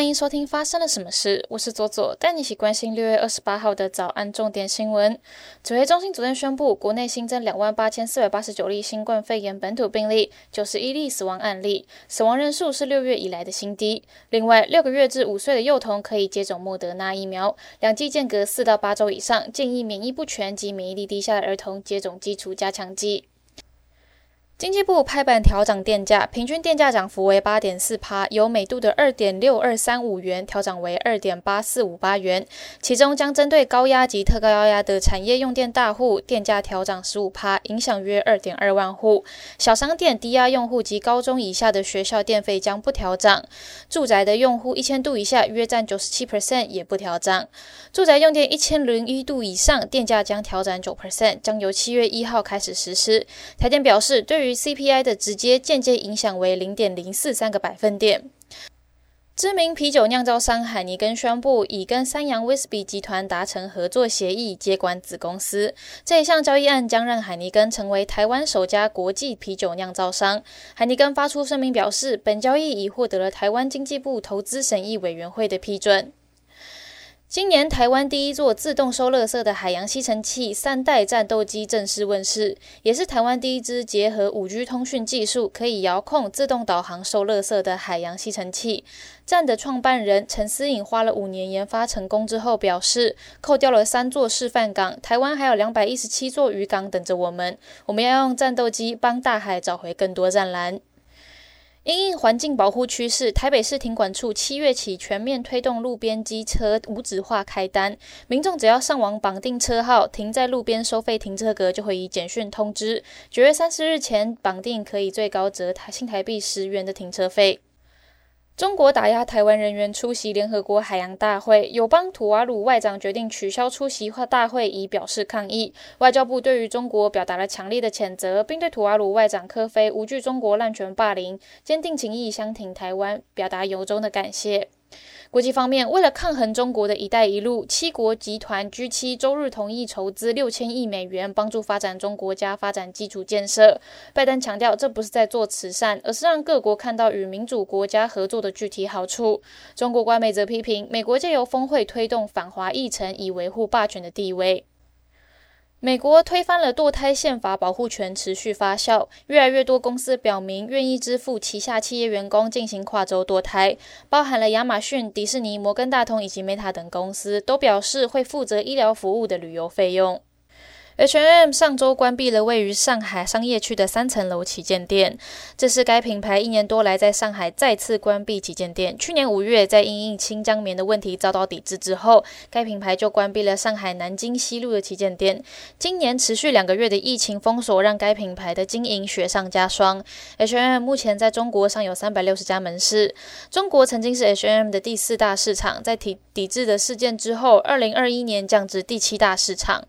欢迎收听发生了什么事，我是左左，带你一起关心六月二十八号的早安重点新闻。指挥中心昨天宣布，国内新增两万八千四百八十九例新冠肺炎本土病例，九十一例死亡案例，死亡人数是六月以来的新低。另外，六个月至五岁的幼童可以接种莫德纳疫苗，两剂间隔四到八周以上，建议免疫不全及免疫力低下的儿童接种基础加强剂。经济部拍板调涨电价，平均电价涨幅为八点四趴，由每度的二点六二三五元调涨为二点八四五八元。其中将针对高压及特高压的产业用电大户，电价调涨十五趴，影响约二点二万户。小商店、低压用户及高中以下的学校电费将不调涨。住宅的用户一千度以下约占九十七 percent，也不调涨。住宅用电一千零一度以上，电价将调涨九 percent，将由七月一号开始实施。台电表示，对于 CPI 的直接、间接影响为零点零四三个百分点。知名啤酒酿造商海尼根宣布，已跟三洋威士比集团达成合作协议，接管子公司。这一项交易案将让海尼根成为台湾首家国际啤酒酿造商。海尼根发出声明表示，本交易已获得了台湾经济部投资审议委员会的批准。今年台湾第一座自动收垃圾的海洋吸尘器三代战斗机正式问世，也是台湾第一支结合五 G 通讯技术，可以遥控自动导航收垃圾的海洋吸尘器。站的创办人陈思颖花了五年研发成功之后，表示扣掉了三座示范港，台湾还有两百一十七座渔港等着我们。我们要用战斗机帮大海找回更多战蓝。因应环境保护趋势，台北市停管处七月起全面推动路边机车无纸化开单。民众只要上网绑定车号，停在路边收费停车格就会以简讯通知。九月三十日前绑定，可以最高折台新台币十元的停车费。中国打压台湾人员出席联合国海洋大会，友邦土瓦鲁外长决定取消出席大会，以表示抗议。外交部对于中国表达了强烈的谴责，并对土瓦鲁外长科菲无惧中国滥权霸凌，坚定情谊相挺台湾，表达由衷的感谢。国际方面，为了抗衡中国的一带一路，七国集团 G7 周日同意筹资六千亿美元，帮助发展中国家发展基础建设。拜登强调，这不是在做慈善，而是让各国看到与民主国家合作的具体好处。中国官媒则批评，美国借由峰会推动反华议程，以维护霸权的地位。美国推翻了堕胎宪法，保护权持续发酵。越来越多公司表明愿意支付旗下企业员工进行跨州堕胎，包含了亚马逊、迪士尼、摩根大通以及 Meta 等公司，都表示会负责医疗服务的旅游费用。H&M 上周关闭了位于上海商业区的三层楼旗舰店，这是该品牌一年多来在上海再次关闭旗舰店。去年五月，在因应新疆棉的问题遭到抵制之后，该品牌就关闭了上海南京西路的旗舰店。今年持续两个月的疫情封锁，让该品牌的经营雪上加霜。H&M 目前在中国尚有三百六十家门市。中国曾经是 H&M 的第四大市场，在抵抵制的事件之后，二零二一年降至第七大市场。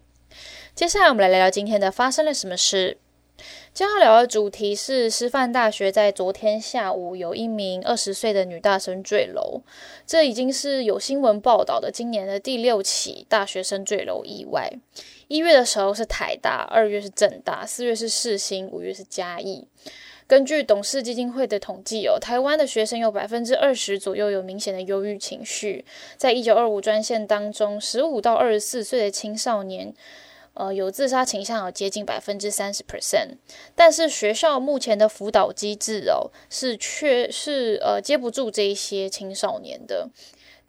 接下来我们来聊聊今天的发生了什么事。今天要聊的主题是师范大学在昨天下午有一名二十岁的女大学生坠楼，这已经是有新闻报道的今年的第六起大学生坠楼意外。一月的时候是台大，二月是政大，四月是世新，五月是嘉义。根据董事基金会的统计，哦，台湾的学生有百分之二十左右有明显的忧郁情绪。在一九二五专线当中，十五到二十四岁的青少年。呃，有自杀倾向有接近百分之三十 percent，但是学校目前的辅导机制哦，是确是呃接不住这一些青少年的。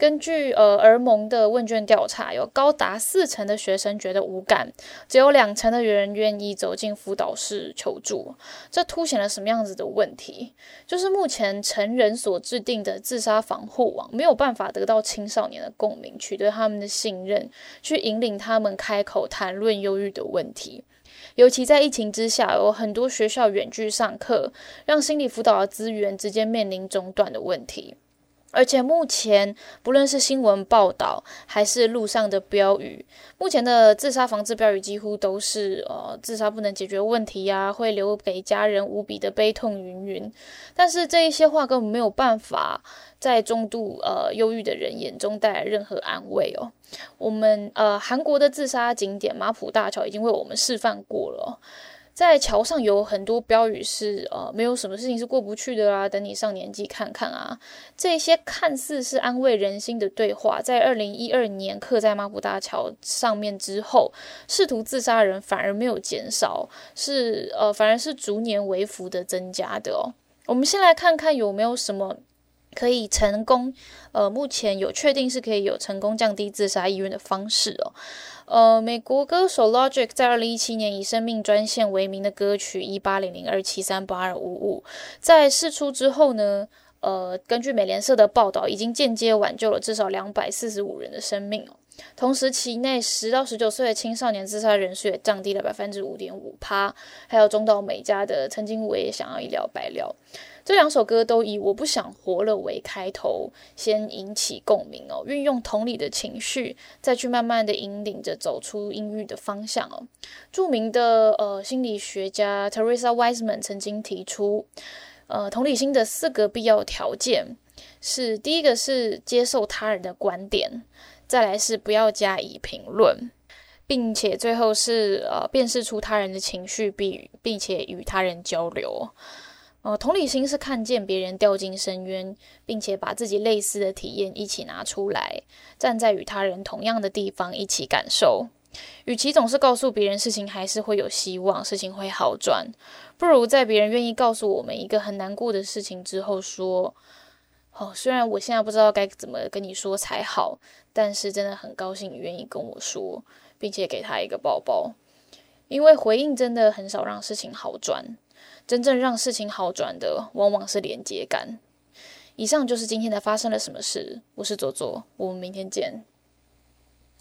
根据呃儿盟的问卷调查，有高达四成的学生觉得无感，只有两成的人愿意走进辅导室求助。这凸显了什么样子的问题？就是目前成人所制定的自杀防护网没有办法得到青少年的共鸣，取得他们的信任，去引领他们开口谈论忧郁的问题。尤其在疫情之下，有很多学校远距上课，让心理辅导的资源直接面临中断的问题。而且目前，不论是新闻报道还是路上的标语，目前的自杀防治标语几乎都是呃，自杀不能解决问题呀，会留给家人无比的悲痛云云。但是这一些话根本没有办法在中度呃忧郁的人眼中带来任何安慰哦。我们呃韩国的自杀景点马浦大桥已经为我们示范过了。在桥上有很多标语是呃，没有什么事情是过不去的啦，等你上年纪看看啊。这些看似是安慰人心的对话，在二零一二年刻在马普大桥上面之后，试图自杀人反而没有减少，是呃，反而是逐年微幅的增加的哦。我们先来看看有没有什么可以成功，呃，目前有确定是可以有成功降低自杀意愿的方式哦。呃，美国歌手 Logic 在二零一七年以生命专线为名的歌曲一八零零二七三八二五五，在试出之后呢，呃，根据美联社的报道，已经间接挽救了至少两百四十五人的生命哦。同时，期内十到十九岁的青少年自杀人数也降低了百分之五点五趴。还有中岛美嘉的《曾经我也想要一了百了》。这两首歌都以“我不想活了”为开头，先引起共鸣哦，运用同理的情绪，再去慢慢的引领着走出阴郁的方向哦。著名的呃心理学家 Teresa Wiseman 曾经提出，呃同理心的四个必要条件是：第一个是接受他人的观点，再来是不要加以评论，并且最后是呃辨识出他人的情绪，并并且与他人交流。呃，同理心是看见别人掉进深渊，并且把自己类似的体验一起拿出来，站在与他人同样的地方一起感受。与其总是告诉别人事情还是会有希望，事情会好转，不如在别人愿意告诉我们一个很难过的事情之后说：“哦，虽然我现在不知道该怎么跟你说才好，但是真的很高兴你愿意跟我说，并且给他一个抱抱，因为回应真的很少让事情好转。”真正让事情好转的，往往是连接感。以上就是今天的发生了什么事。我是左左，我们明天见。